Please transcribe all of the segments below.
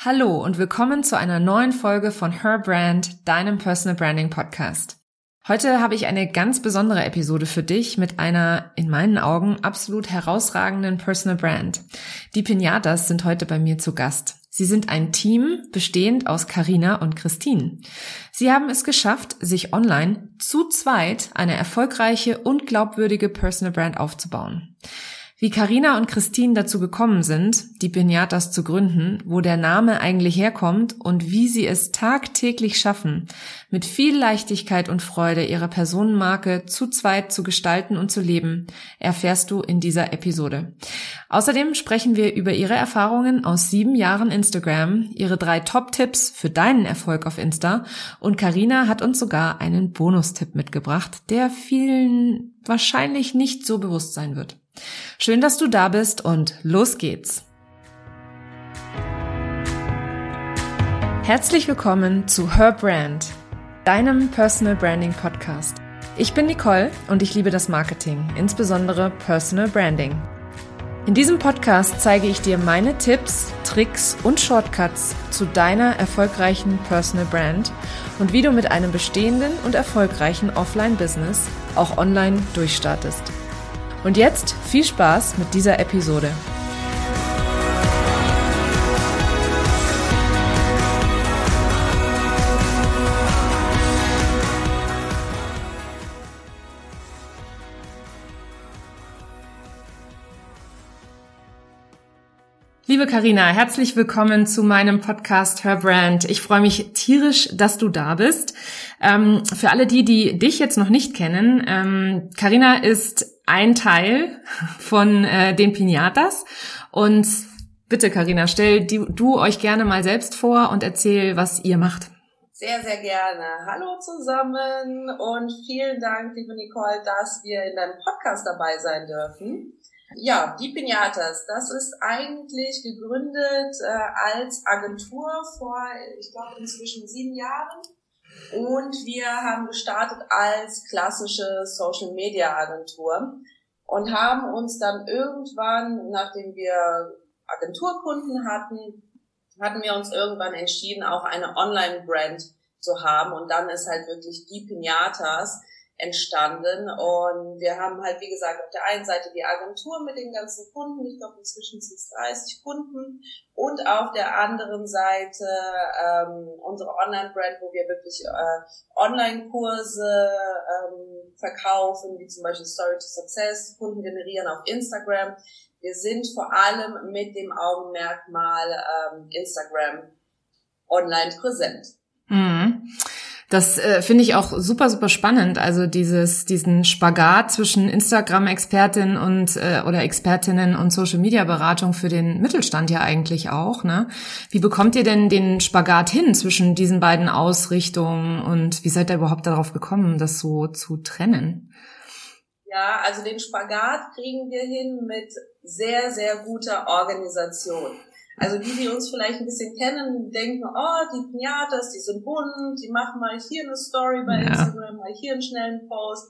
Hallo und willkommen zu einer neuen Folge von Her Brand, deinem Personal Branding Podcast. Heute habe ich eine ganz besondere Episode für dich mit einer in meinen Augen absolut herausragenden Personal Brand. Die Pinatas sind heute bei mir zu Gast. Sie sind ein Team bestehend aus Carina und Christine. Sie haben es geschafft, sich online zu zweit eine erfolgreiche und glaubwürdige Personal Brand aufzubauen. Wie Karina und Christine dazu gekommen sind, die Pinatas zu gründen, wo der Name eigentlich herkommt und wie sie es tagtäglich schaffen, mit viel Leichtigkeit und Freude ihre Personenmarke zu zweit zu gestalten und zu leben, erfährst du in dieser Episode. Außerdem sprechen wir über ihre Erfahrungen aus sieben Jahren Instagram, ihre drei Top-Tipps für deinen Erfolg auf Insta und Karina hat uns sogar einen Bonustipp mitgebracht, der vielen wahrscheinlich nicht so bewusst sein wird. Schön, dass du da bist und los geht's. Herzlich willkommen zu Her Brand, deinem Personal Branding Podcast. Ich bin Nicole und ich liebe das Marketing, insbesondere Personal Branding. In diesem Podcast zeige ich dir meine Tipps, Tricks und Shortcuts zu deiner erfolgreichen Personal Brand und wie du mit einem bestehenden und erfolgreichen Offline-Business auch online durchstartest. Und jetzt viel Spaß mit dieser Episode. Liebe Karina, herzlich willkommen zu meinem Podcast Her Brand. Ich freue mich tierisch, dass du da bist. Ähm, für alle die, die dich jetzt noch nicht kennen, Karina ähm, ist ein Teil von äh, den Pinatas. Und bitte, Karina, stell die, du euch gerne mal selbst vor und erzähl, was ihr macht. Sehr, sehr gerne. Hallo zusammen und vielen Dank, liebe Nicole, dass wir in deinem Podcast dabei sein dürfen. Ja, die Pinatas, das ist eigentlich gegründet äh, als Agentur vor, ich glaube, inzwischen sieben Jahren. Und wir haben gestartet als klassische Social Media Agentur und haben uns dann irgendwann, nachdem wir Agenturkunden hatten, hatten wir uns irgendwann entschieden, auch eine Online-Brand zu haben. Und dann ist halt wirklich die Pinatas entstanden. Und wir haben halt, wie gesagt, auf der einen Seite die Agentur mit den ganzen Kunden, ich glaube inzwischen sind es 30 Kunden, und auf der anderen Seite ähm, unsere Online-Brand, wo wir wirklich äh, Online-Kurse ähm, verkaufen, wie zum Beispiel Story to Success, Kunden generieren auf Instagram. Wir sind vor allem mit dem Augenmerkmal ähm, Instagram online präsent. Mhm. Das äh, finde ich auch super, super spannend. Also dieses, diesen Spagat zwischen Instagram-Expertin und äh, oder Expertinnen und Social-Media-Beratung für den Mittelstand ja eigentlich auch. Ne? Wie bekommt ihr denn den Spagat hin zwischen diesen beiden Ausrichtungen und wie seid ihr überhaupt darauf gekommen, das so zu trennen? Ja, also den Spagat kriegen wir hin mit sehr, sehr guter Organisation. Also die, die uns vielleicht ein bisschen kennen, denken, oh, die Pinatas, die sind bunt, die machen mal hier eine Story bei ja. Instagram, mal hier einen schnellen Post.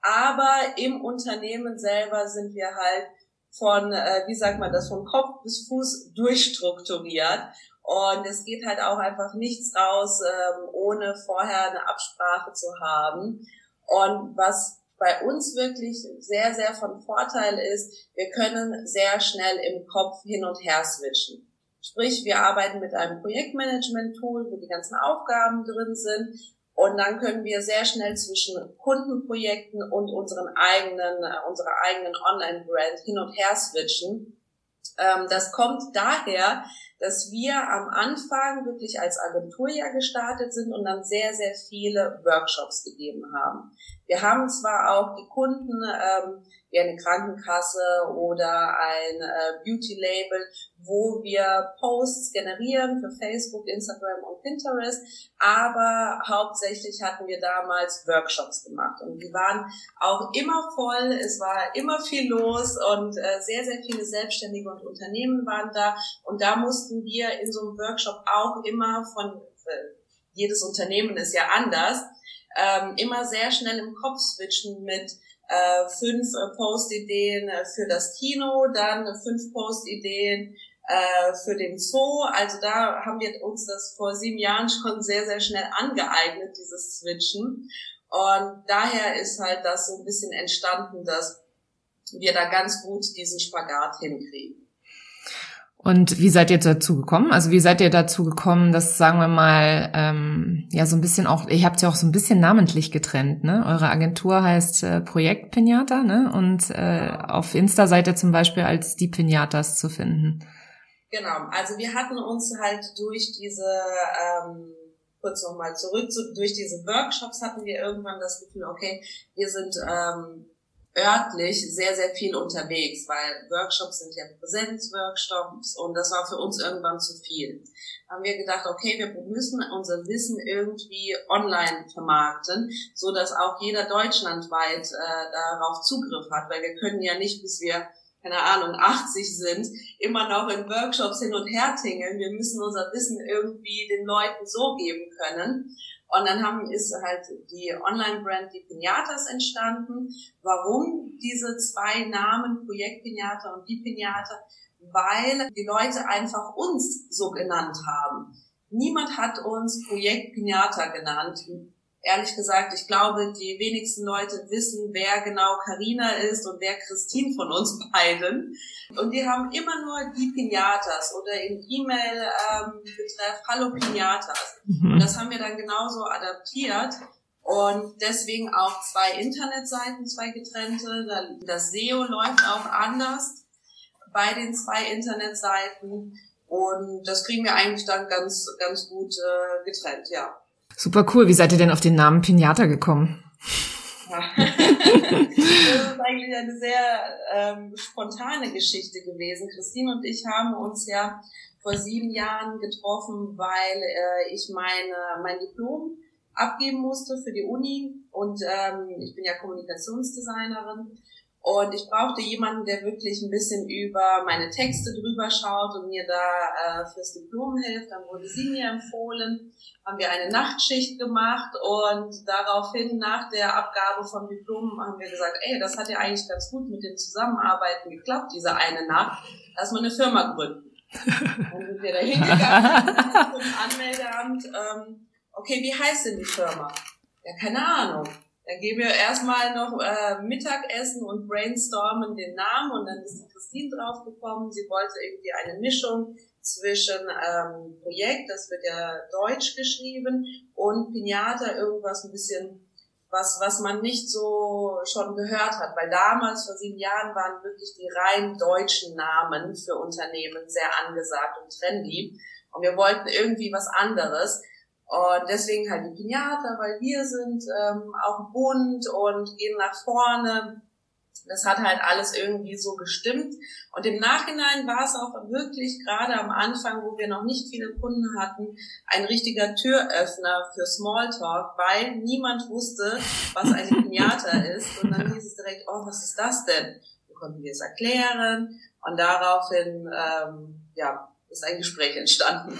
Aber im Unternehmen selber sind wir halt von, äh, wie sagt man das, von Kopf bis Fuß durchstrukturiert. Und es geht halt auch einfach nichts raus, ähm, ohne vorher eine Absprache zu haben. Und was bei uns wirklich sehr, sehr von Vorteil ist, wir können sehr schnell im Kopf hin und her switchen. Sprich, wir arbeiten mit einem Projektmanagement-Tool, wo die ganzen Aufgaben drin sind. Und dann können wir sehr schnell zwischen Kundenprojekten und unseren eigenen, äh, unserer eigenen Online-Brand hin und her switchen. Ähm, das kommt daher, dass wir am Anfang wirklich als Agentur ja gestartet sind und dann sehr, sehr viele Workshops gegeben haben. Wir haben zwar auch die Kunden ähm, wie eine Krankenkasse oder ein äh, Beauty-Label, wo wir Posts generieren für Facebook, Instagram und Pinterest, aber hauptsächlich hatten wir damals Workshops gemacht und die waren auch immer voll, es war immer viel los und äh, sehr, sehr viele Selbstständige und Unternehmen waren da und da mussten wir in so einem Workshop auch immer von, jedes Unternehmen ist ja anders, ähm, immer sehr schnell im Kopf switchen mit äh, fünf äh, Post-Ideen äh, für das Kino, dann fünf Post-Ideen äh, für den Zoo. Also da haben wir uns das vor sieben Jahren schon sehr, sehr schnell angeeignet, dieses Switchen. Und daher ist halt das so ein bisschen entstanden, dass wir da ganz gut diesen Spagat hinkriegen. Und wie seid ihr dazu gekommen? Also wie seid ihr dazu gekommen, dass, sagen wir mal, ähm, ja so ein bisschen auch, ihr habt ja auch so ein bisschen namentlich getrennt, ne? Eure Agentur heißt äh, Projekt Pinata, ne? Und äh, auf Insta seid ihr zum Beispiel als die Pinatas zu finden. Genau, also wir hatten uns halt durch diese, ähm, kurz nochmal zurück, zu, durch diese Workshops hatten wir irgendwann das Gefühl, okay, wir sind ähm, örtlich sehr, sehr viel unterwegs, weil Workshops sind ja Präsenzworkshops und das war für uns irgendwann zu viel. Da haben wir gedacht, okay, wir müssen unser Wissen irgendwie online vermarkten, so dass auch jeder deutschlandweit äh, darauf Zugriff hat, weil wir können ja nicht, bis wir keine Ahnung, 80 sind, immer noch in Workshops hin und her tingeln. Wir müssen unser Wissen irgendwie den Leuten so geben können. Und dann haben, ist halt die Online-Brand die Pinatas entstanden. Warum diese zwei Namen, Projekt Pinata und die Pinata? Weil die Leute einfach uns so genannt haben. Niemand hat uns Projekt Pinata genannt ehrlich gesagt, ich glaube, die wenigsten Leute wissen, wer genau Karina ist und wer Christine von uns beiden. Und die haben immer nur die Pinatas oder in E-Mail ähm, betreff Hallo Pinatas. Mhm. Und das haben wir dann genauso adaptiert. Und deswegen auch zwei Internetseiten, zwei getrennte. Das SEO läuft auch anders bei den zwei Internetseiten. Und das kriegen wir eigentlich dann ganz, ganz gut äh, getrennt, ja. Super cool. Wie seid ihr denn auf den Namen Pinata gekommen? das ist eigentlich eine sehr ähm, spontane Geschichte gewesen. Christine und ich haben uns ja vor sieben Jahren getroffen, weil äh, ich meine mein Diplom abgeben musste für die Uni und ähm, ich bin ja Kommunikationsdesignerin und ich brauchte jemanden, der wirklich ein bisschen über meine Texte drüber schaut und mir da äh, fürs Diplom hilft. Dann wurde sie mir empfohlen, haben wir eine Nachtschicht gemacht und daraufhin nach der Abgabe vom Diplom haben wir gesagt, ey, das hat ja eigentlich ganz gut mit dem Zusammenarbeiten geklappt, diese eine Nacht. Lass mal eine Firma gründen. Dann sind wir da hingegangen zum Anmeldeamt. Ähm, okay, wie heißt denn die Firma? Ja, keine Ahnung. Dann gehen wir erstmal noch äh, Mittagessen und brainstormen den Namen und dann ist die Christine draufgekommen. Sie wollte irgendwie eine Mischung zwischen ähm, Projekt, das wird ja deutsch geschrieben, und Pinata, irgendwas ein bisschen, was, was man nicht so schon gehört hat, weil damals, vor sieben Jahren, waren wirklich die rein deutschen Namen für Unternehmen sehr angesagt und trendy. Und wir wollten irgendwie was anderes. Und deswegen halt die Pinata, weil wir sind ähm, auch bunt und gehen nach vorne. Das hat halt alles irgendwie so gestimmt. Und im Nachhinein war es auch wirklich gerade am Anfang, wo wir noch nicht viele Kunden hatten, ein richtiger Türöffner für Smalltalk, weil niemand wusste, was eine Pinata ist. Und dann hieß es direkt, oh, was ist das denn? Wir konnten wir es erklären. Und daraufhin, ähm, ja, ist ein Gespräch entstanden.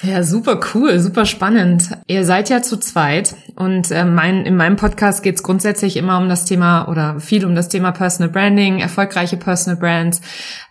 Ja, super cool, super spannend. Ihr seid ja zu zweit und äh, mein, in meinem Podcast geht es grundsätzlich immer um das Thema oder viel um das Thema Personal Branding, erfolgreiche Personal Brands.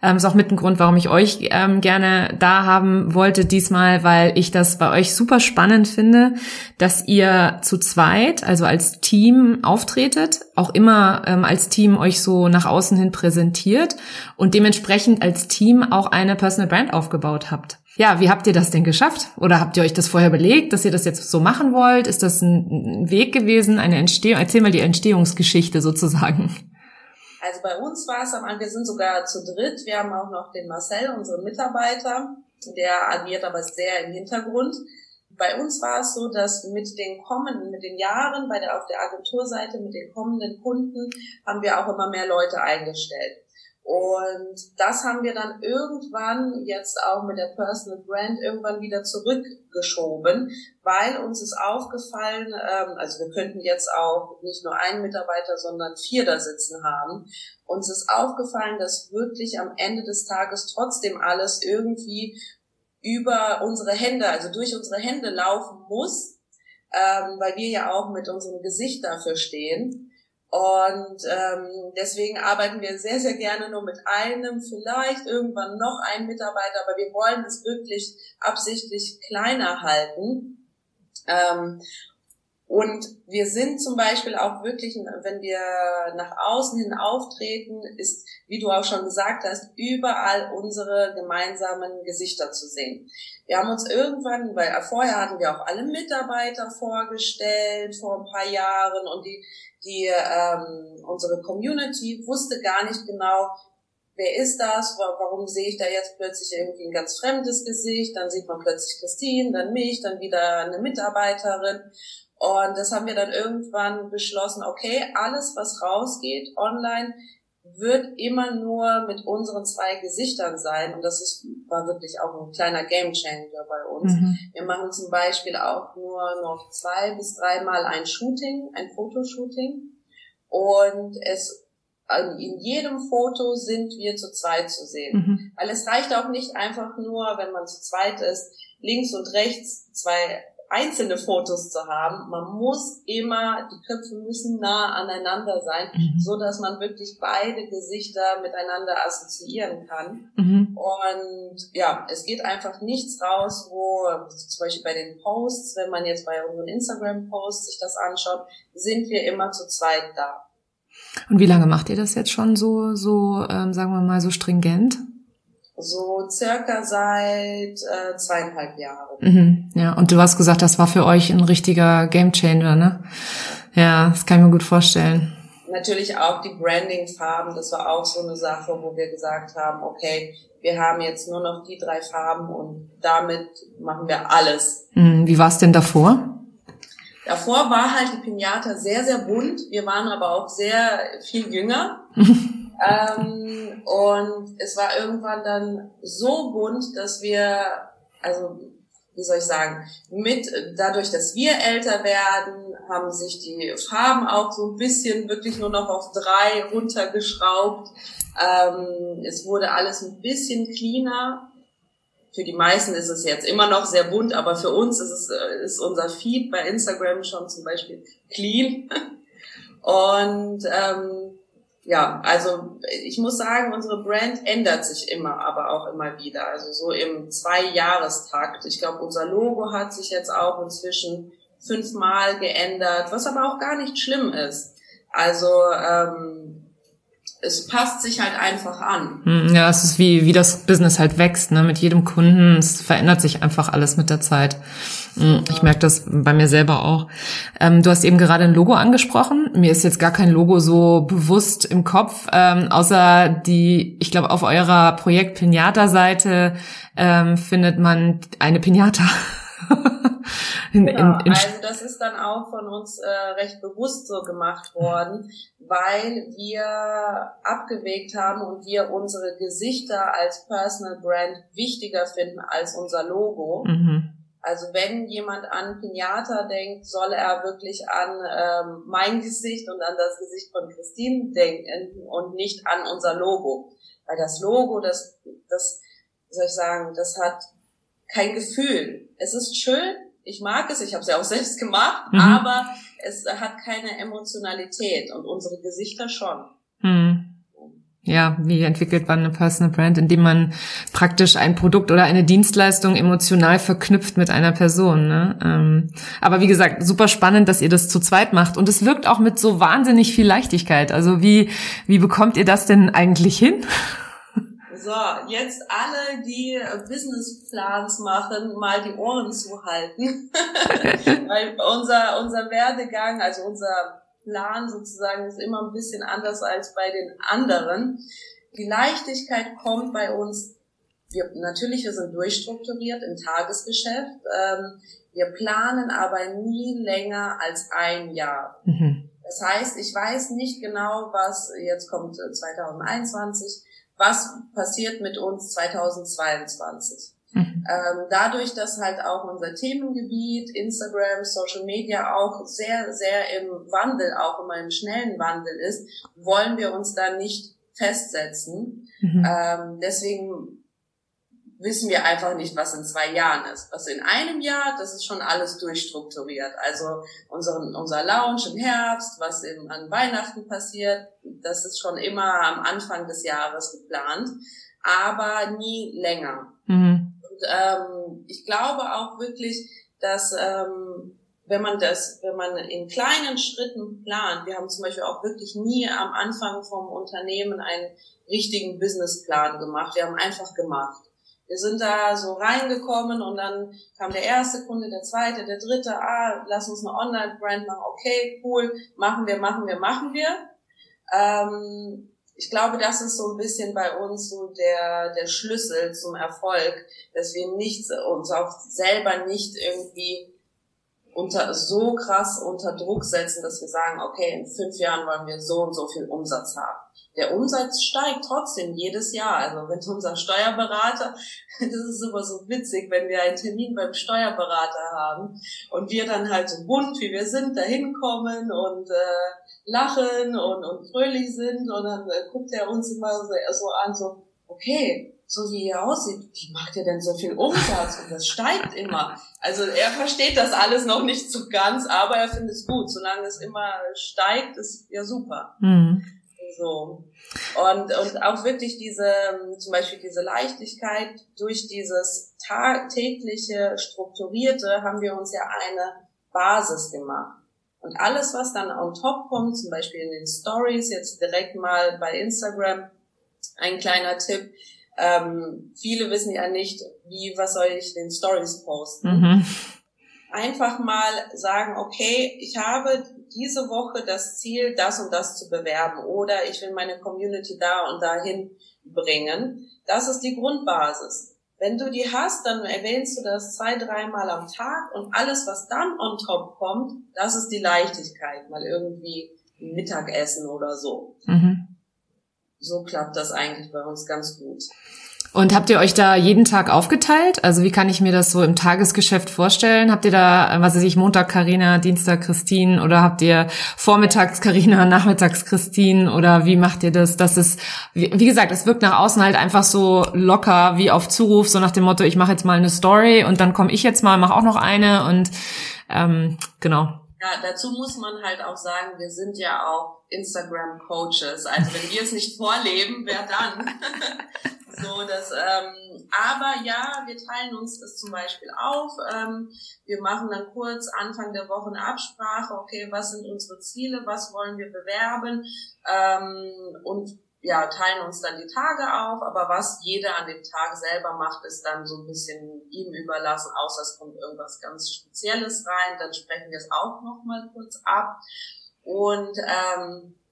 Ähm, ist auch mit ein Grund, warum ich euch ähm, gerne da haben wollte diesmal, weil ich das bei euch super spannend finde, dass ihr zu zweit, also als Team auftretet, auch immer ähm, als Team euch so nach außen hin präsentiert und dementsprechend als Team auch eine Personal Brand aufgebaut habt. Ja, wie habt ihr das denn geschafft? Oder habt ihr euch das vorher überlegt, dass ihr das jetzt so machen wollt? Ist das ein Weg gewesen, eine Entstehung? Erzähl mal die Entstehungsgeschichte sozusagen. Also bei uns war es am Anfang, wir sind sogar zu dritt. Wir haben auch noch den Marcel, unseren Mitarbeiter, der agiert aber sehr im Hintergrund. Bei uns war es so, dass mit den kommenden, mit den Jahren bei der, auf der Agenturseite, mit den kommenden Kunden haben wir auch immer mehr Leute eingestellt. Und das haben wir dann irgendwann jetzt auch mit der Personal Brand irgendwann wieder zurückgeschoben, weil uns ist aufgefallen, ähm, also wir könnten jetzt auch nicht nur einen Mitarbeiter, sondern vier da sitzen haben. Uns ist aufgefallen, dass wirklich am Ende des Tages trotzdem alles irgendwie über unsere Hände, also durch unsere Hände laufen muss, ähm, weil wir ja auch mit unserem Gesicht dafür stehen. Und ähm, deswegen arbeiten wir sehr, sehr gerne nur mit einem, vielleicht irgendwann noch einen Mitarbeiter, aber wir wollen es wirklich absichtlich kleiner halten. Ähm, und wir sind zum Beispiel auch wirklich, wenn wir nach außen hin auftreten, ist, wie du auch schon gesagt hast, überall unsere gemeinsamen Gesichter zu sehen. Wir haben uns irgendwann, weil vorher hatten wir auch alle Mitarbeiter vorgestellt vor ein paar Jahren und die, die ähm, unsere Community wusste gar nicht genau, wer ist das, warum sehe ich da jetzt plötzlich irgendwie ein ganz fremdes Gesicht, dann sieht man plötzlich Christine, dann mich, dann wieder eine Mitarbeiterin. Und das haben wir dann irgendwann beschlossen, okay, alles, was rausgeht online, wird immer nur mit unseren zwei Gesichtern sein. Und das ist, war wirklich auch ein kleiner Gamechanger bei uns. Mhm. Wir machen zum Beispiel auch nur noch zwei bis dreimal ein Shooting, ein Fotoshooting. Und es in jedem Foto sind wir zu zweit zu sehen. Mhm. Weil es reicht auch nicht einfach nur, wenn man zu zweit ist, links und rechts zwei einzelne Fotos zu haben. Man muss immer, die Köpfe müssen nah aneinander sein, mhm. so dass man wirklich beide Gesichter miteinander assoziieren kann. Mhm. Und ja, es geht einfach nichts raus, wo zum Beispiel bei den Posts, wenn man jetzt bei unseren Instagram-Posts sich das anschaut, sind wir immer zu zweit da. Und wie lange macht ihr das jetzt schon so, so, ähm, sagen wir mal, so stringent? So circa seit äh, zweieinhalb Jahren. Mhm, ja, und du hast gesagt, das war für euch ein richtiger Gamechanger, ne? Ja, das kann ich mir gut vorstellen. Natürlich auch die Branding-Farben, das war auch so eine Sache, wo wir gesagt haben, okay, wir haben jetzt nur noch die drei Farben und damit machen wir alles. Mhm, wie war es denn davor? Davor war halt die Pinata sehr, sehr bunt. Wir waren aber auch sehr viel jünger. Ähm, und es war irgendwann dann so bunt, dass wir, also wie soll ich sagen, mit dadurch, dass wir älter werden, haben sich die Farben auch so ein bisschen wirklich nur noch auf drei runtergeschraubt. Ähm, es wurde alles ein bisschen cleaner. Für die meisten ist es jetzt immer noch sehr bunt, aber für uns ist es ist unser Feed bei Instagram schon zum Beispiel clean. Und ähm, ja, also ich muss sagen, unsere Brand ändert sich immer, aber auch immer wieder. Also so im Zwei-Jahrestakt. Ich glaube, unser Logo hat sich jetzt auch inzwischen fünfmal geändert, was aber auch gar nicht schlimm ist. Also ähm, es passt sich halt einfach an. Hm, ja, es ist wie, wie das Business halt wächst, ne? Mit jedem Kunden. Es verändert sich einfach alles mit der Zeit. Hm, ich merke das bei mir selber auch. Ähm, du hast eben gerade ein Logo angesprochen. Mir ist jetzt gar kein Logo so bewusst im Kopf, ähm, außer die, ich glaube, auf eurer Projekt Pinata-Seite ähm, findet man eine Pinata. in, genau, in, in also das ist dann auch von uns äh, recht bewusst so gemacht worden, weil wir abgewegt haben und wir unsere Gesichter als Personal Brand wichtiger finden als unser Logo. Mhm. Also wenn jemand an Pinata denkt, soll er wirklich an ähm, mein Gesicht und an das Gesicht von Christine denken und nicht an unser Logo. Weil das Logo, das, das, soll ich sagen, das hat kein Gefühl. Es ist schön, ich mag es, ich habe es ja auch selbst gemacht, mhm. aber es hat keine Emotionalität und unsere Gesichter schon. Mhm. Ja, wie entwickelt man eine Personal Brand, indem man praktisch ein Produkt oder eine Dienstleistung emotional verknüpft mit einer Person. Ne? Ähm, aber wie gesagt, super spannend, dass ihr das zu zweit macht und es wirkt auch mit so wahnsinnig viel Leichtigkeit. Also wie wie bekommt ihr das denn eigentlich hin? So, jetzt alle, die Businessplans machen, mal die Ohren zuhalten. Weil unser, unser Werdegang, also unser Plan sozusagen ist immer ein bisschen anders als bei den anderen. Die Leichtigkeit kommt bei uns, wir, natürlich, wir sind durchstrukturiert im Tagesgeschäft. Ähm, wir planen aber nie länger als ein Jahr. Mhm. Das heißt, ich weiß nicht genau, was jetzt kommt 2021 was passiert mit uns 2022. Ähm, dadurch, dass halt auch unser Themengebiet, Instagram, Social Media auch sehr, sehr im Wandel, auch immer im schnellen Wandel ist, wollen wir uns da nicht festsetzen. Mhm. Ähm, deswegen wissen wir einfach nicht, was in zwei Jahren ist. Was in einem Jahr, das ist schon alles durchstrukturiert. Also unseren, unser Lounge im Herbst, was im, an Weihnachten passiert, das ist schon immer am Anfang des Jahres geplant, aber nie länger. Mhm. Ähm, ich glaube auch wirklich, dass ähm, wenn man das, wenn man in kleinen Schritten plant, wir haben zum Beispiel auch wirklich nie am Anfang vom Unternehmen einen richtigen Businessplan gemacht. Wir haben einfach gemacht. Wir sind da so reingekommen und dann kam der erste Kunde, der zweite, der dritte, ah, lass uns eine Online-Brand machen, okay, cool, machen wir, machen wir, machen wir. Ähm, ich glaube, das ist so ein bisschen bei uns so der, der Schlüssel zum Erfolg, dass wir nicht, uns auch selber nicht irgendwie unter, so krass unter Druck setzen, dass wir sagen, okay, in fünf Jahren wollen wir so und so viel Umsatz haben. Der Umsatz steigt trotzdem jedes Jahr. Also wenn unser Steuerberater, das ist immer so witzig, wenn wir einen Termin beim Steuerberater haben und wir dann halt so bunt, wie wir sind, da hinkommen und äh, lachen und, und fröhlich sind und dann äh, guckt er uns immer so, so an, so, okay, so wie er aussieht, wie macht er denn so viel Umsatz? Und das steigt immer. Also er versteht das alles noch nicht so ganz, aber er findet es gut. Solange es immer steigt, ist ja super. Mhm. So. Und, und auch wirklich diese, zum Beispiel diese Leichtigkeit durch dieses tägliche Strukturierte haben wir uns ja eine Basis gemacht. Und alles, was dann on top kommt, zum Beispiel in den Stories, jetzt direkt mal bei Instagram, ein kleiner Tipp, ähm, viele wissen ja nicht, wie, was soll ich den Stories posten. Mhm. Einfach mal sagen, okay, ich habe diese Woche das Ziel, das und das zu bewerben oder ich will meine Community da und dahin bringen. Das ist die Grundbasis. Wenn du die hast, dann erwähnst du das zwei, dreimal am Tag und alles, was dann on top kommt, das ist die Leichtigkeit, mal irgendwie Mittagessen oder so. Mhm so klappt das eigentlich bei uns ganz gut. Und habt ihr euch da jeden Tag aufgeteilt? Also wie kann ich mir das so im Tagesgeschäft vorstellen? Habt ihr da, was weiß ich, Montag Karina, Dienstag Christine oder habt ihr vormittags Karina, nachmittags Christine oder wie macht ihr das? Das ist, wie, gesagt, es wirkt nach außen halt einfach so locker wie auf Zuruf, so nach dem Motto, ich mache jetzt mal eine Story und dann komme ich jetzt mal, mache auch noch eine und ähm, genau. Ja, dazu muss man halt auch sagen, wir sind ja auch Instagram-Coaches. Also wenn wir es nicht vorleben, wer dann? so, das, ähm, aber ja, wir teilen uns das zum Beispiel auf. Ähm, wir machen dann kurz Anfang der Woche eine Absprache. Okay, was sind unsere Ziele? Was wollen wir bewerben? Ähm, und ja, teilen uns dann die Tage auf, aber was jeder an dem Tag selber macht, ist dann so ein bisschen ihm überlassen, außer es kommt irgendwas ganz Spezielles rein, dann sprechen wir es auch nochmal kurz ab. Und ähm, äh,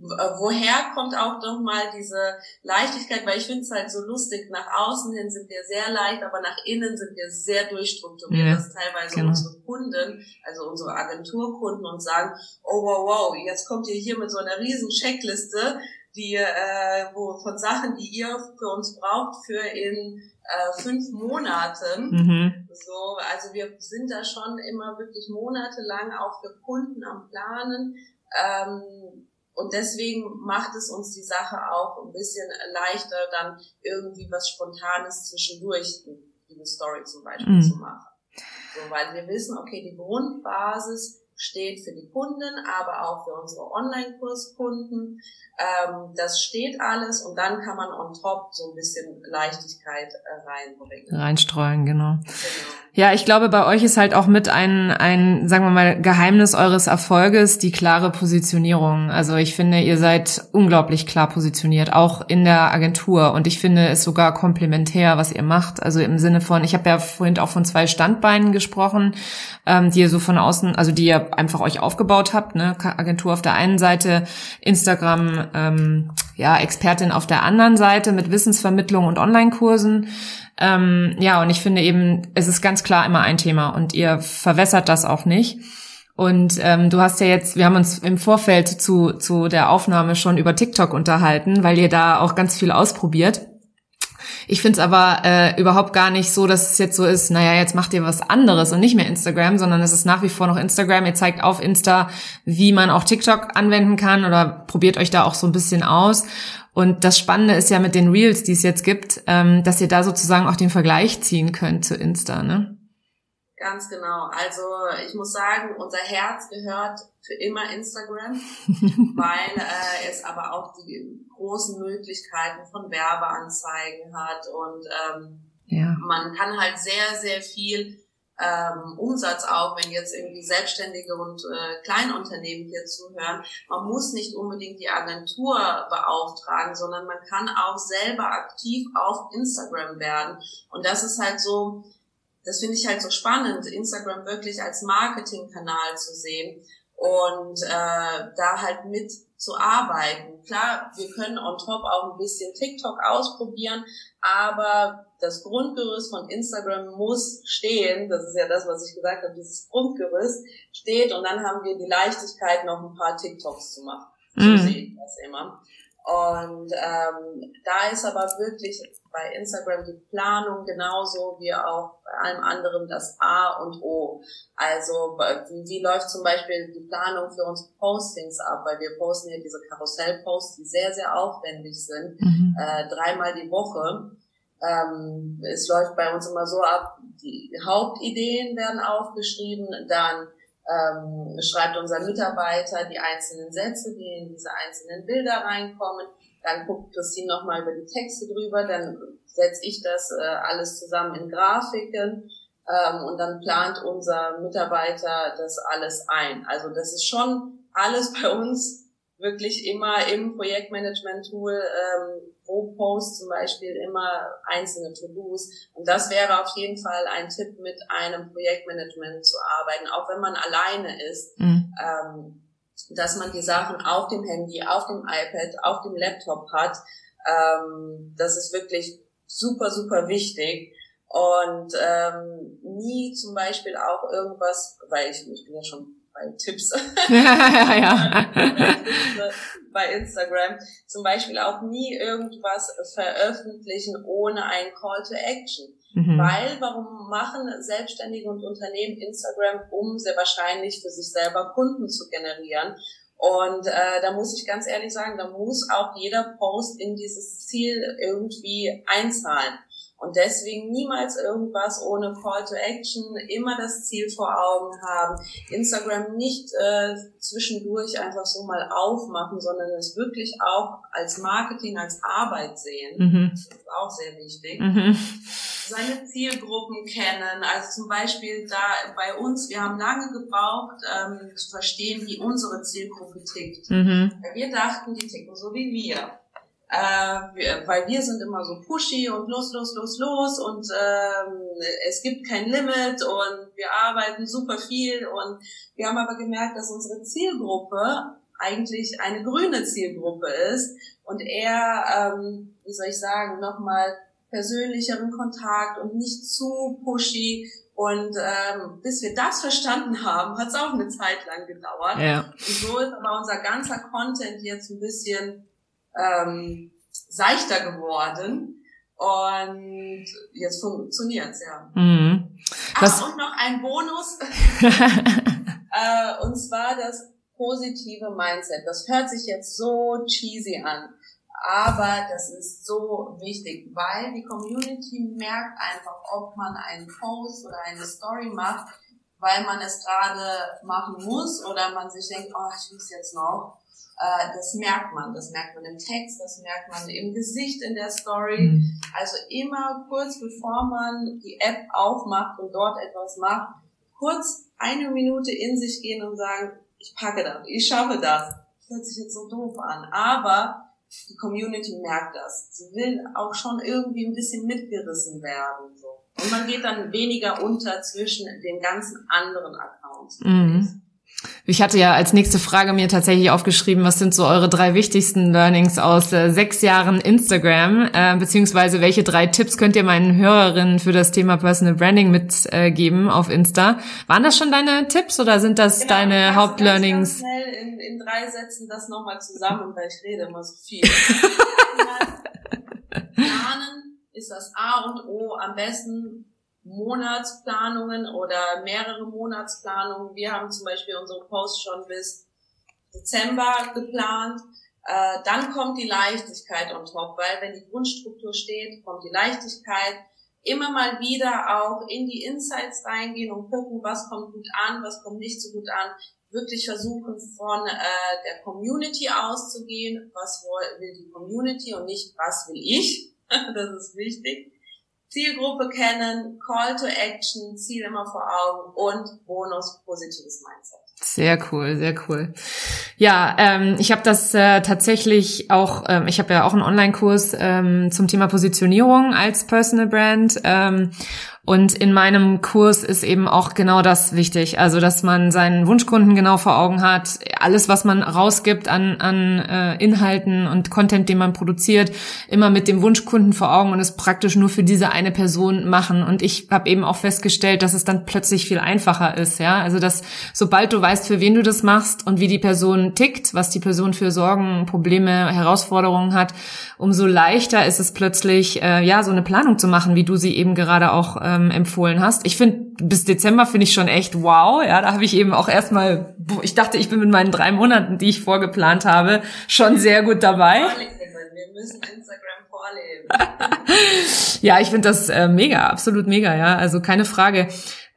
woher kommt auch noch mal diese Leichtigkeit, weil ich finde es halt so lustig, nach außen hin sind wir sehr leicht, aber nach innen sind wir sehr durchstrukturiert, ja, dass teilweise genau. unsere Kunden, also unsere Agenturkunden uns sagen, oh wow, wow, jetzt kommt ihr hier mit so einer riesen Checkliste, die, äh, wo, von Sachen, die ihr für uns braucht für in äh, fünf Monaten. Mhm. So, also wir sind da schon immer wirklich monatelang auch für Kunden am Planen. Ähm, und deswegen macht es uns die Sache auch ein bisschen leichter, dann irgendwie was Spontanes zwischendurch, wie eine Story zum Beispiel mhm. zu machen. So, weil wir wissen, okay, die Grundbasis steht für die Kunden, aber auch für unsere Online-Kurskunden. Ähm, das steht alles und dann kann man on top so ein bisschen Leichtigkeit äh, reinbringen. Reinstreuen, genau. genau. Ja, ich glaube, bei euch ist halt auch mit ein, ein, sagen wir mal, Geheimnis eures Erfolges die klare Positionierung. Also ich finde, ihr seid unglaublich klar positioniert, auch in der Agentur. Und ich finde es sogar komplementär, was ihr macht. Also im Sinne von, ich habe ja vorhin auch von zwei Standbeinen gesprochen, ähm, die ihr so von außen, also die ihr einfach euch aufgebaut habt. Ne? Agentur auf der einen Seite, Instagram, ähm, ja, Expertin auf der anderen Seite mit Wissensvermittlung und Online-Kursen. Ähm, ja, und ich finde eben, es ist ganz klar immer ein Thema und ihr verwässert das auch nicht. Und ähm, du hast ja jetzt, wir haben uns im Vorfeld zu, zu der Aufnahme schon über TikTok unterhalten, weil ihr da auch ganz viel ausprobiert. Ich find's aber äh, überhaupt gar nicht so, dass es jetzt so ist, naja, jetzt macht ihr was anderes und nicht mehr Instagram, sondern es ist nach wie vor noch Instagram. Ihr zeigt auf Insta, wie man auch TikTok anwenden kann oder probiert euch da auch so ein bisschen aus. Und das Spannende ist ja mit den Reels, die es jetzt gibt, ähm, dass ihr da sozusagen auch den Vergleich ziehen könnt zu Insta, ne? Ganz genau. Also ich muss sagen, unser Herz gehört für immer Instagram, weil äh, es aber auch die großen Möglichkeiten von Werbeanzeigen hat und ähm, ja. man kann halt sehr, sehr viel ähm, Umsatz auch, wenn jetzt irgendwie Selbstständige und äh, Kleinunternehmen hier zuhören. Man muss nicht unbedingt die Agentur beauftragen, sondern man kann auch selber aktiv auf Instagram werden. Und das ist halt so, das finde ich halt so spannend, Instagram wirklich als Marketingkanal zu sehen und äh, da halt mit zu arbeiten. Klar, wir können on top auch ein bisschen TikTok ausprobieren, aber das Grundgerüst von Instagram muss stehen. Das ist ja das, was ich gesagt habe, dieses Grundgerüst steht und dann haben wir die Leichtigkeit, noch ein paar TikToks zu machen. So mhm. sehe ich das immer. Und ähm, da ist aber wirklich bei Instagram die Planung genauso wie auch bei allem anderen das A und O. Also wie, wie läuft zum Beispiel die Planung für unsere Postings ab, weil wir posten hier diese Karussellposts, die sehr, sehr aufwendig sind, mhm. äh, dreimal die Woche. Ähm, es läuft bei uns immer so ab, die Hauptideen werden aufgeschrieben, dann ähm, schreibt unser Mitarbeiter die einzelnen Sätze, die in diese einzelnen Bilder reinkommen. Dann guckt Christine nochmal über die Texte drüber, dann setze ich das äh, alles zusammen in Grafiken ähm, und dann plant unser Mitarbeiter das alles ein. Also das ist schon alles bei uns wirklich immer im Projektmanagement-Tool ähm, pro Post zum Beispiel immer einzelne To-Dos. Und das wäre auf jeden Fall ein Tipp, mit einem Projektmanagement zu arbeiten, auch wenn man alleine ist. Mhm. Ähm, dass man die Sachen auf dem Handy, auf dem iPad, auf dem Laptop hat. Ähm, das ist wirklich super, super wichtig. Und ähm, nie zum Beispiel auch irgendwas, weil ich, ich bin ja schon Tipps ja, ja. bei Instagram, zum Beispiel auch nie irgendwas veröffentlichen ohne ein Call to Action. Mhm. Weil, warum machen Selbstständige und Unternehmen Instagram, um sehr wahrscheinlich für sich selber Kunden zu generieren? Und äh, da muss ich ganz ehrlich sagen, da muss auch jeder Post in dieses Ziel irgendwie einzahlen. Und deswegen niemals irgendwas ohne Call to Action, immer das Ziel vor Augen haben. Instagram nicht äh, zwischendurch einfach so mal aufmachen, sondern es wirklich auch als Marketing, als Arbeit sehen. Mhm. Das ist auch sehr wichtig. Mhm. Seine Zielgruppen kennen. Also zum Beispiel da bei uns, wir haben lange gebraucht, ähm, zu verstehen, wie unsere Zielgruppe tickt. Mhm. Weil wir dachten, die ticken so wie wir äh, weil wir sind immer so pushy und los, los, los, los und ähm, es gibt kein Limit und wir arbeiten super viel und wir haben aber gemerkt, dass unsere Zielgruppe eigentlich eine grüne Zielgruppe ist und eher, ähm, wie soll ich sagen, nochmal persönlicheren Kontakt und nicht zu pushy. Und ähm, bis wir das verstanden haben, hat es auch eine Zeit lang gedauert. Ja. Und so ist aber unser ganzer Content jetzt ein bisschen ähm, seichter geworden. Und jetzt funktioniert's ja. Mhm. Ach, und noch ein Bonus. äh, und zwar das positive Mindset. Das hört sich jetzt so cheesy an. Aber das ist so wichtig, weil die Community merkt einfach, ob man einen Post oder eine Story macht, weil man es gerade machen muss oder man sich denkt, oh, ich muss jetzt noch äh, das merkt man. Das merkt man im Text, das merkt man im Gesicht in der Story. Mhm. Also immer kurz bevor man die App aufmacht und dort etwas macht, kurz eine Minute in sich gehen und sagen, ich packe das, ich schaffe das. Das hört sich jetzt so doof an, aber die Community merkt das. Sie will auch schon irgendwie ein bisschen mitgerissen werden. So. Und man geht dann weniger unter zwischen den ganzen anderen Accounts. Mhm. Ich hatte ja als nächste Frage mir tatsächlich aufgeschrieben, was sind so eure drei wichtigsten Learnings aus äh, sechs Jahren Instagram, äh, beziehungsweise welche drei Tipps könnt ihr meinen Hörerinnen für das Thema Personal Branding mitgeben äh, auf Insta? Waren das schon deine Tipps oder sind das genau, deine Hauptlearnings? Ganz, ganz schnell in, in drei Sätzen das nochmal zusammen, weil ich rede immer so viel. Planen, ist das A und O am besten Monatsplanungen oder mehrere Monatsplanungen. Wir haben zum Beispiel unsere Post schon bis Dezember geplant. Äh, dann kommt die Leichtigkeit on top, weil wenn die Grundstruktur steht, kommt die Leichtigkeit. Immer mal wieder auch in die Insights reingehen und gucken, was kommt gut an, was kommt nicht so gut an. Wirklich versuchen von äh, der Community auszugehen, was will die Community und nicht was will ich. das ist wichtig. Zielgruppe kennen, Call to Action, Ziel immer vor Augen und Bonus positives Mindset. Sehr cool, sehr cool. Ja, ähm, ich habe das äh, tatsächlich auch, ähm, ich habe ja auch einen Online-Kurs ähm, zum Thema Positionierung als Personal Brand ähm, und in meinem Kurs ist eben auch genau das wichtig. Also, dass man seinen Wunschkunden genau vor Augen hat. Alles, was man rausgibt an, an äh, Inhalten und Content, den man produziert, immer mit dem Wunschkunden vor Augen und es praktisch nur für diese eine Person machen. Und ich habe eben auch festgestellt, dass es dann plötzlich viel einfacher ist. Ja, also dass sobald du weißt, für wen du das machst und wie die Person tickt, was die Person für Sorgen, Probleme, Herausforderungen hat, umso leichter ist es plötzlich, äh, ja, so eine Planung zu machen, wie du sie eben gerade auch ähm, ähm, empfohlen hast. Ich finde, bis Dezember finde ich schon echt wow. Ja, da habe ich eben auch erstmal, ich dachte, ich bin mit meinen drei Monaten, die ich vorgeplant habe, schon sehr gut dabei. Wir müssen Instagram vorleben. ja, ich finde das äh, mega, absolut mega, ja. Also keine Frage.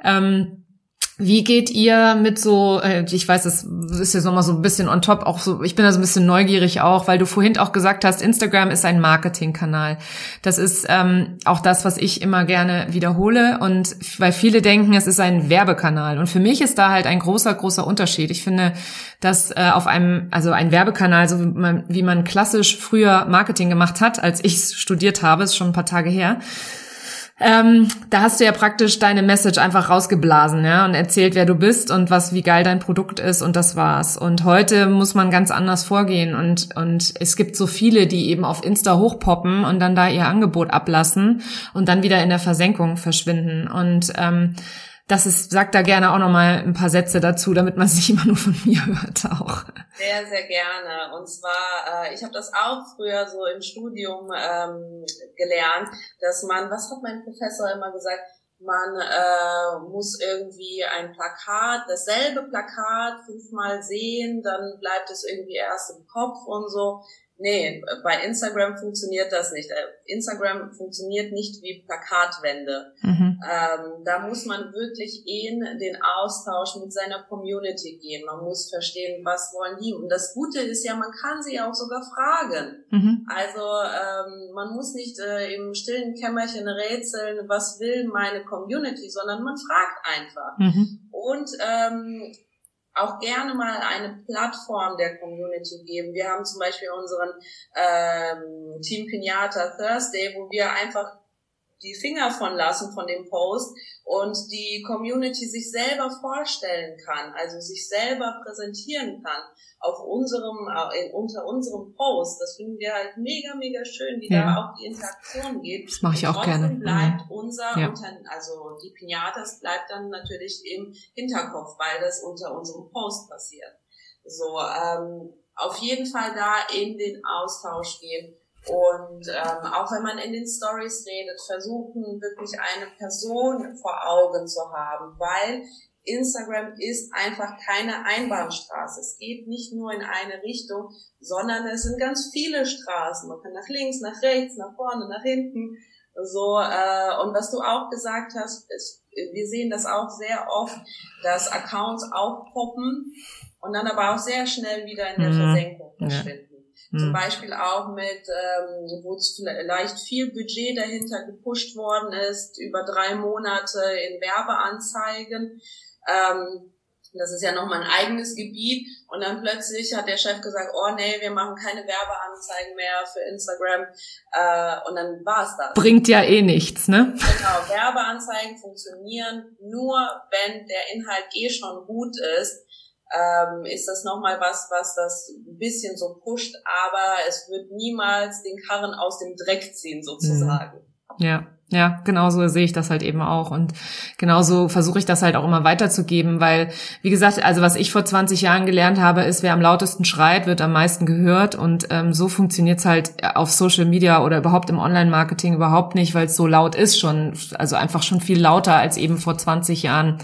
Ähm, wie geht ihr mit so, äh, ich weiß, das ist jetzt nochmal so ein bisschen on top, auch so, ich bin da so ein bisschen neugierig auch, weil du vorhin auch gesagt hast, Instagram ist ein Marketingkanal. Das ist ähm, auch das, was ich immer gerne wiederhole und weil viele denken, es ist ein Werbekanal. Und für mich ist da halt ein großer, großer Unterschied. Ich finde, dass äh, auf einem, also ein Werbekanal, so wie man, wie man klassisch früher Marketing gemacht hat, als ich studiert habe, ist schon ein paar Tage her, ähm, da hast du ja praktisch deine Message einfach rausgeblasen, ja, und erzählt, wer du bist und was, wie geil dein Produkt ist und das war's. Und heute muss man ganz anders vorgehen und, und es gibt so viele, die eben auf Insta hochpoppen und dann da ihr Angebot ablassen und dann wieder in der Versenkung verschwinden. Und ähm, das ist, sagt da gerne auch nochmal ein paar Sätze dazu, damit man es nicht immer nur von mir hört auch. Sehr, sehr gerne. Und zwar, äh, ich habe das auch früher so im Studium ähm, gelernt, dass man, was hat mein Professor immer gesagt, man äh, muss irgendwie ein Plakat, dasselbe Plakat fünfmal sehen, dann bleibt es irgendwie erst im Kopf und so. Nee, bei Instagram funktioniert das nicht. Äh, Instagram funktioniert nicht wie Plakatwände. Mhm. Ähm, da muss man wirklich in den Austausch mit seiner Community gehen. Man muss verstehen, was wollen die. Und das Gute ist ja, man kann sie auch sogar fragen. Mhm. Also ähm, man muss nicht äh, im stillen Kämmerchen rätseln, was will meine Community, sondern man fragt einfach. Mhm. Und ähm, auch gerne mal eine Plattform der Community geben. Wir haben zum Beispiel unseren ähm, Team Pinata Thursday, wo wir einfach die Finger von lassen von dem Post und die Community sich selber vorstellen kann, also sich selber präsentieren kann auf unserem, äh, unter unserem Post. Das finden wir halt mega, mega schön, wie ja. da auch die Interaktion geht. Das mache ich auch gerne. bleibt mhm. unser, ja. unter, also die Pinatas bleibt dann natürlich im Hinterkopf, weil das unter unserem Post passiert. So, ähm, auf jeden Fall da in den Austausch gehen und ähm, auch wenn man in den Stories redet, versuchen wirklich eine Person vor Augen zu haben, weil Instagram ist einfach keine Einbahnstraße. Es geht nicht nur in eine Richtung, sondern es sind ganz viele Straßen. Man kann nach links, nach rechts, nach vorne, nach hinten. So äh, und was du auch gesagt hast, ist, wir sehen das auch sehr oft, dass Accounts aufpoppen und dann aber auch sehr schnell wieder in der mhm. Versenkung verschwinden. Zum hm. Beispiel auch mit, ähm, wo es vielleicht viel Budget dahinter gepusht worden ist, über drei Monate in Werbeanzeigen. Ähm, das ist ja nochmal ein eigenes Gebiet. Und dann plötzlich hat der Chef gesagt, oh nee, wir machen keine Werbeanzeigen mehr für Instagram. Äh, und dann war es das. Bringt ja eh nichts, ne? Genau, Werbeanzeigen funktionieren nur, wenn der Inhalt eh schon gut ist ähm, ist das nochmal was, was das ein bisschen so pusht, aber es wird niemals den Karren aus dem Dreck ziehen sozusagen. Ja, Ja, genauso sehe ich das halt eben auch. Und genauso versuche ich das halt auch immer weiterzugeben, weil, wie gesagt, also was ich vor 20 Jahren gelernt habe, ist, wer am lautesten schreit, wird am meisten gehört. Und ähm, so funktioniert's halt auf Social Media oder überhaupt im Online-Marketing überhaupt nicht, weil es so laut ist schon, also einfach schon viel lauter als eben vor 20 Jahren,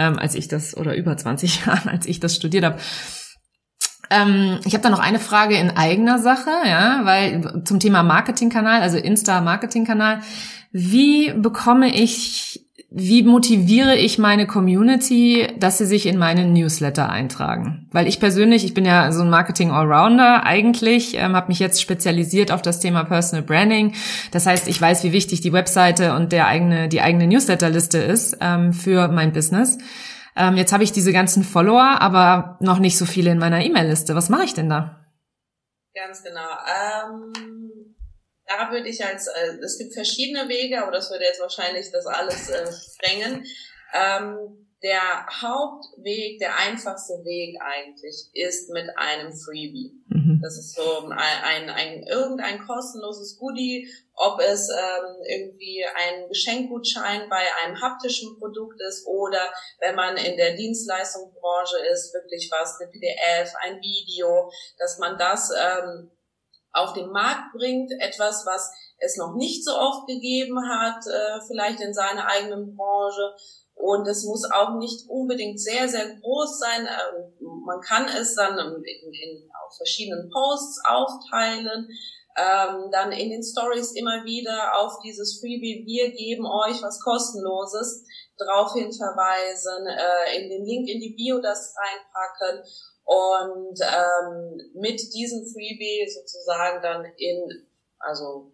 ähm, als ich das, oder über 20 Jahren, als ich das studiert habe. Ähm, ich habe da noch eine Frage in eigener Sache, ja, weil zum Thema Marketingkanal, also Insta-Marketingkanal. Wie bekomme ich, wie motiviere ich meine Community, dass sie sich in meinen Newsletter eintragen? Weil ich persönlich, ich bin ja so ein Marketing-Allrounder eigentlich, ähm, habe mich jetzt spezialisiert auf das Thema Personal Branding. Das heißt, ich weiß, wie wichtig die Webseite und der eigene, die eigene Newsletterliste ist ähm, für mein Business. Ähm, jetzt habe ich diese ganzen Follower, aber noch nicht so viele in meiner E-Mail-Liste. Was mache ich denn da? Ganz genau. Ähm, da würde ich als, äh, es gibt verschiedene Wege, aber das würde jetzt wahrscheinlich das alles äh, sprengen. Ähm, der Hauptweg, der einfachste Weg eigentlich, ist mit einem Freebie. Mhm. Das ist so ein, ein, ein irgendein kostenloses Goodie, ob es ähm, irgendwie ein Geschenkgutschein bei einem haptischen Produkt ist oder wenn man in der Dienstleistungsbranche ist, wirklich was, eine PDF, ein Video, dass man das ähm, auf den Markt bringt, etwas, was es noch nicht so oft gegeben hat, äh, vielleicht in seiner eigenen Branche und es muss auch nicht unbedingt sehr, sehr groß sein. Ähm, man kann es dann in, in, auf verschiedenen Posts aufteilen. Ähm, dann in den Stories immer wieder auf dieses Freebie, wir geben euch was kostenloses, daraufhin verweisen, äh, in den Link in die Bio das reinpacken und ähm, mit diesem Freebie sozusagen dann in, also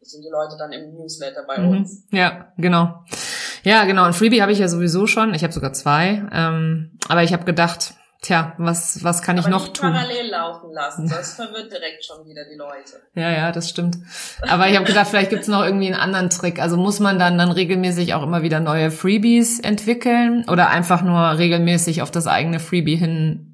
sind die Leute dann im Newsletter bei mhm. uns. Ja, genau. Ja, genau. Ein Freebie habe ich ja sowieso schon. Ich habe sogar zwei. Ähm, aber ich habe gedacht, tja, was, was kann ich noch nicht tun? parallel laufen lassen. Das verwirrt direkt schon wieder die Leute. Ja, ja, das stimmt. Aber ich habe gedacht, vielleicht gibt's noch irgendwie einen anderen Trick. Also muss man dann dann regelmäßig auch immer wieder neue Freebies entwickeln oder einfach nur regelmäßig auf das eigene Freebie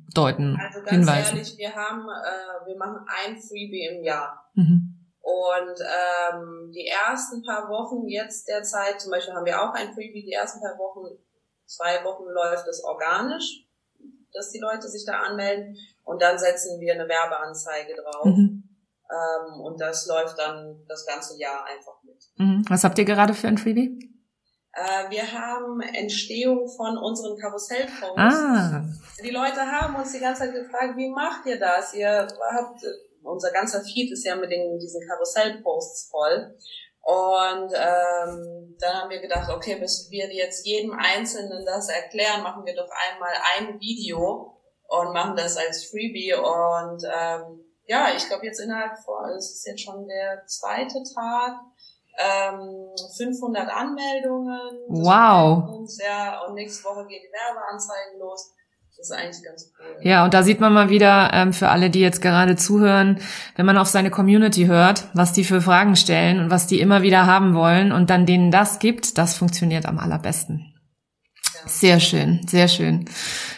hindeuten, also ganz hinweisen? ehrlich, wir haben, äh, wir machen ein Freebie im Jahr. Mhm. Und ähm, die ersten paar Wochen jetzt derzeit, zum Beispiel haben wir auch ein Freebie, die ersten paar Wochen, zwei Wochen läuft es organisch, dass die Leute sich da anmelden und dann setzen wir eine Werbeanzeige drauf. Mhm. Ähm, und das läuft dann das ganze Jahr einfach mit. Mhm. Was habt ihr gerade für ein Freebie? Äh, wir haben Entstehung von unseren Karussellposts. Ah. Die Leute haben uns die ganze Zeit gefragt, wie macht ihr das? Ihr habt unser ganzer Feed ist ja mit den, diesen Karussellposts voll. Und ähm, dann haben wir gedacht, okay, bis wir jetzt jedem Einzelnen das erklären, machen wir doch einmal ein Video und machen das als Freebie. Und ähm, ja, ich glaube jetzt innerhalb von, es ist jetzt schon der zweite Tag, ähm, 500 Anmeldungen. Wow. ja, und nächste Woche geht die Werbeanzeigen los. Das ist eigentlich ganz cool. Ja, und da sieht man mal wieder, ähm, für alle, die jetzt gerade zuhören, wenn man auf seine Community hört, was die für Fragen stellen und was die immer wieder haben wollen und dann denen das gibt, das funktioniert am allerbesten. Sehr schön, sehr schön.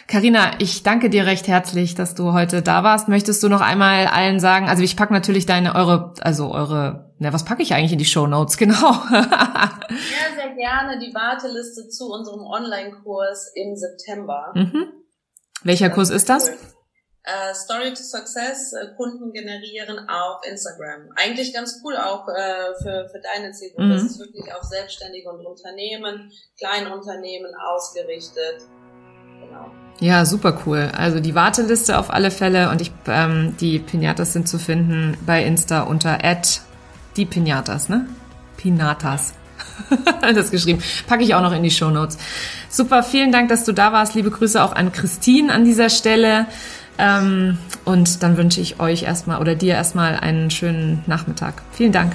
Karina, ich danke dir recht herzlich, dass du heute da warst. Möchtest du noch einmal allen sagen, also ich packe natürlich deine, eure, also eure, na, was packe ich eigentlich in die Show Notes, genau. sehr, sehr gerne die Warteliste zu unserem Online-Kurs im September. Mhm. Welcher Kurs ist das? Uh, Story to Success, uh, Kunden generieren auf Instagram. Eigentlich ganz cool auch uh, für, für deine Zielgruppe. Mhm. Das ist wirklich auf Selbstständige und Unternehmen, Kleinunternehmen ausgerichtet. Genau. Ja, super cool. Also die Warteliste auf alle Fälle und ich, ähm, die Pinatas sind zu finden bei Insta unter die Pinatas, ne? Pinatas. das geschrieben. Packe ich auch noch in die Show Notes. Super, vielen Dank, dass du da warst. Liebe Grüße auch an Christine an dieser Stelle. Ähm, und dann wünsche ich euch erstmal oder dir erstmal einen schönen Nachmittag. Vielen Dank.